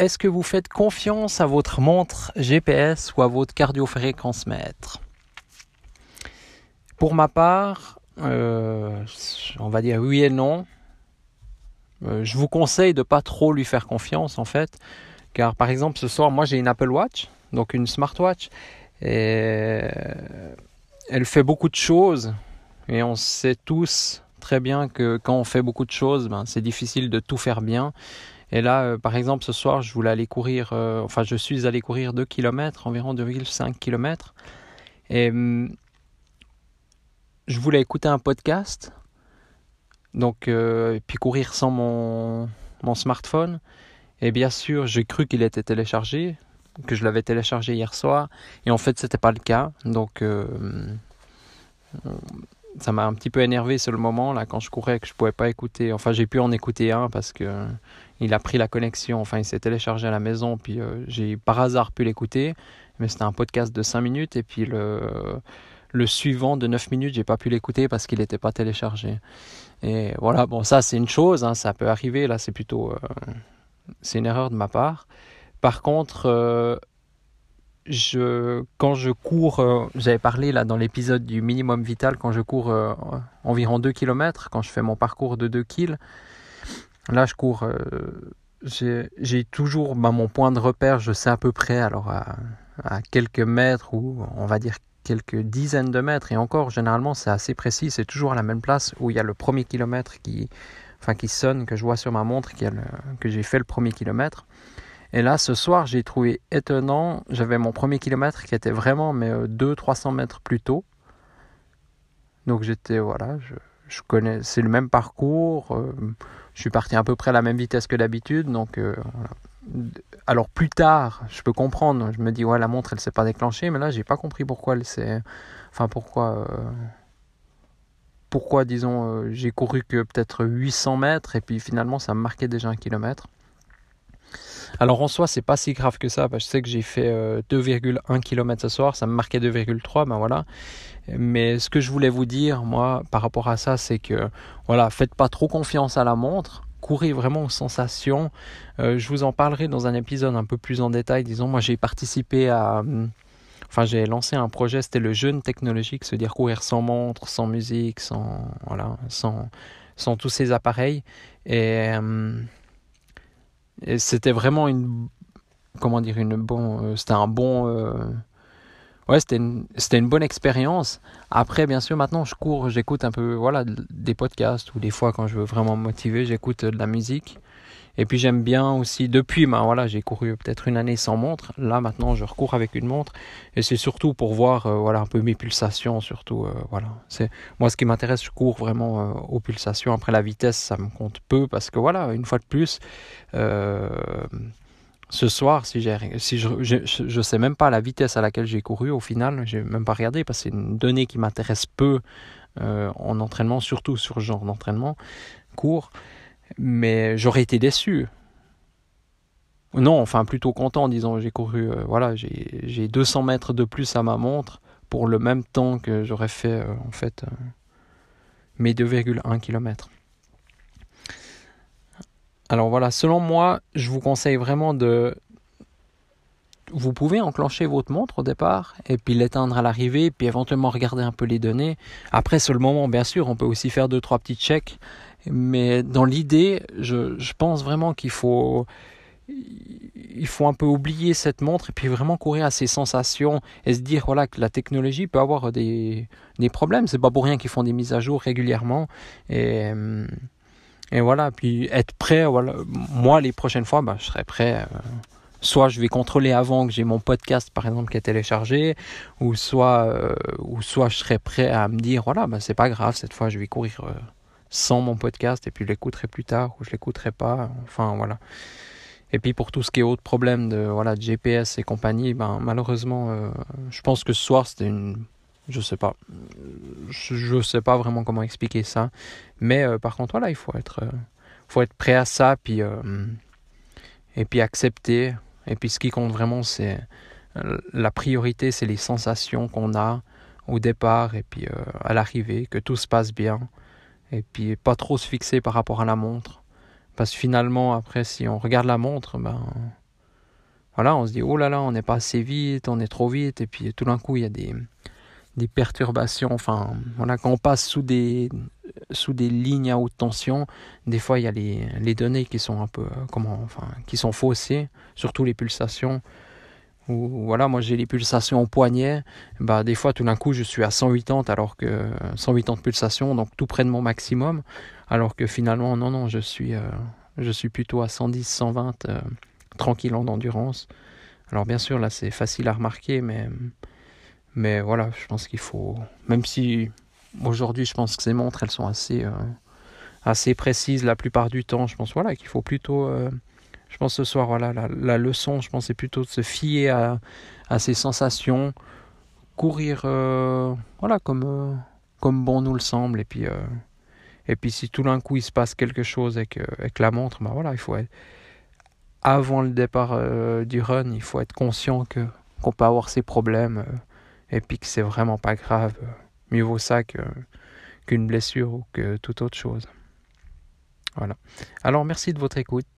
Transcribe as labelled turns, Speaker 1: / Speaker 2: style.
Speaker 1: Euh, est-ce que vous faites confiance à votre montre GPS ou à votre cardiofréquence-mètre Pour ma part, euh, on va dire oui et non. Euh, je vous conseille de ne pas trop lui faire confiance en fait, car par exemple ce soir, moi j'ai une Apple Watch, donc une smartwatch, et elle fait beaucoup de choses, et on sait tous très bien que quand on fait beaucoup de choses, ben, c'est difficile de tout faire bien. Et là, euh, par exemple, ce soir, je voulais aller courir, euh, enfin, je suis allé courir 2 km, environ 2,5 km. Et hum, je voulais écouter un podcast, donc, euh, puis courir sans mon, mon smartphone. Et bien sûr, j'ai cru qu'il était téléchargé, que je l'avais téléchargé hier soir. Et en fait, c'était pas le cas. Donc, hum, ça m'a un petit peu énervé sur le moment là quand je courais que je pouvais pas écouter. Enfin, j'ai pu en écouter un parce que il a pris la connexion. Enfin, il s'est téléchargé à la maison puis euh, j'ai par hasard pu l'écouter. Mais c'était un podcast de 5 minutes et puis le le suivant de 9 minutes, j'ai pas pu l'écouter parce qu'il n'était pas téléchargé. Et voilà, bon ça c'est une chose, hein, ça peut arriver. Là, c'est plutôt euh, c'est une erreur de ma part. Par contre, euh, quand je cours, euh, j'avais parlé là dans l'épisode du minimum vital, quand je cours euh, environ 2 km, quand je fais mon parcours de 2 kg, là je cours, euh, j'ai toujours bah, mon point de repère, je sais à peu près, alors à, quelques mètres ou on va dire quelques dizaines de mètres, et encore généralement c'est assez précis, c'est toujours à la même place où il y a le premier kilomètre qui, enfin, qui sonne, que je vois sur ma montre, que j'ai fait le premier kilomètre. Et là, ce soir, j'ai trouvé étonnant. J'avais mon premier kilomètre qui était vraiment mais 200-300 euh, mètres plus tôt. Donc j'étais, voilà, je, connais, c'est le même parcours. Euh, je suis parti à peu près à la même vitesse que d'habitude. Donc euh. Alors plus tard, je peux comprendre. Je me dis, ouais, la montre, elle s'est pas déclenchée. Mais là, j'ai pas compris pourquoi elle s'est. Enfin, pourquoi. Pourquoi, disons, j'ai couru que peut-être 800 mètres et puis finalement ça me marquait déjà un kilomètre. Alors en soi, c'est pas si grave que ça. Parce que je sais que j'ai fait 2,1 euh, km ce soir, ça me marquait 2,3, ben voilà. Mais ce que je voulais vous dire, moi, par rapport à ça, c'est que voilà, faites pas trop confiance à la montre. Courez vraiment aux sensations. Euh, je vous en parlerai dans un épisode un peu plus en détail. Disons, moi j'ai participé à. Hum, enfin, j'ai lancé un projet, c'était le jeûne technologique, se dire courir sans montre, sans musique, sans voilà, sans, sans tous ces appareils. Et hum, et c'était vraiment une comment dire une bon euh, c'était un bon euh, ouais c'était une bonne expérience. Après bien sûr maintenant je cours j'écoute un peu voilà des podcasts ou des fois quand je veux vraiment me motiver j'écoute de la musique et puis j'aime bien aussi, depuis, ben voilà, j'ai couru peut-être une année sans montre. Là maintenant, je recours avec une montre. Et c'est surtout pour voir euh, voilà, un peu mes pulsations, surtout. Euh, voilà. Moi, ce qui m'intéresse, je cours vraiment euh, aux pulsations. Après, la vitesse, ça me compte peu parce que voilà, une fois de plus, ce soir, si, si je, je, sais même pas la vitesse à laquelle j'ai couru au final, j'ai même pas regardé parce que c'est une donnée qui m'intéresse peu en entraînement, surtout sur ce genre d'entraînement court mais j'aurais été déçu. Non, enfin plutôt content, disons, j'ai couru, euh, voilà, j'ai 200 mètres de plus à ma montre pour le même temps que j'aurais fait euh, en fait euh, mes 2,1 km. Alors voilà, selon moi, je vous conseille vraiment de... Vous pouvez enclencher votre montre au départ et puis l'éteindre à l'arrivée, puis éventuellement regarder un peu les données. Après, sur le moment, bien sûr, on peut aussi faire deux trois petits checks mais dans l'idée, je, je, pense vraiment qu'il faut, il faut un peu oublier cette montre et puis vraiment courir à ses sensations et se dire voilà que la technologie peut avoir des, des problèmes. C'est pas pour rien qu'ils font des mises à jour régulièrement et, et voilà. Puis être prêt. Voilà. Moi, les prochaines fois, bah, je serai prêt. Euh, soit je vais contrôler avant que j'ai mon podcast par exemple qui est téléchargé ou soit euh, ou soit je serai prêt à me dire voilà bah, c'est pas grave cette fois je vais courir euh, sans mon podcast et puis je l'écouterai plus tard ou je l'écouterai pas. Enfin voilà. Et puis pour tout ce qui est autre problème de voilà de GPS et compagnie, ben malheureusement, euh, je pense que ce soir c'était une, je sais pas, je, sais pas vraiment comment expliquer ça, mais euh, par contre voilà, il faut être, euh, faut être prêt à ça, puis et puis accepter. Et puis ce qui compte vraiment, c'est la priorité, c'est les sensations qu'on a au départ et puis à l'arrivée, que tout se passe bien, et puis pas trop se fixer par rapport à la montre parce que finalement, après, si on regarde la montre, ben, voilà, on se dit, oh là là, on n'est pas assez vite, on est trop vite, et puis tout d'un coup, il y a des, des perturbations. Enfin, voilà, quand on passe sous des, sous des lignes à haute tension, des fois, il y a les, les données qui sont un peu, comment, enfin, qui sont faussées, surtout les pulsations. Ou voilà, moi j'ai les pulsations au poignet, bah des fois tout d'un coup je suis à 180 alors que 180 pulsations, donc tout près de mon maximum. Alors que finalement, non, non, je suis, euh, je suis plutôt à 110, 120, euh, tranquille en endurance. Alors bien sûr, là, c'est facile à remarquer, mais, mais voilà, je pense qu'il faut, même si aujourd'hui, je pense que ces montres, elles sont assez, euh, assez précises la plupart du temps, je pense voilà, qu'il faut plutôt, je pense ce soir, voilà, la, leçon, je pense, c'est plutôt de se fier à, à ses sensations, courir, voilà, comme, comme bon nous le semble, et puis et puis si tout d'un coup il se passe quelque chose avec, avec la montre, ben voilà, il faut avant le départ euh, du run, il faut être conscient que qu'on peut avoir ces problèmes euh, et puis que c'est vraiment pas grave. Mieux vaut ça qu'une blessure ou que toute autre chose. Voilà. Alors merci de votre écoute.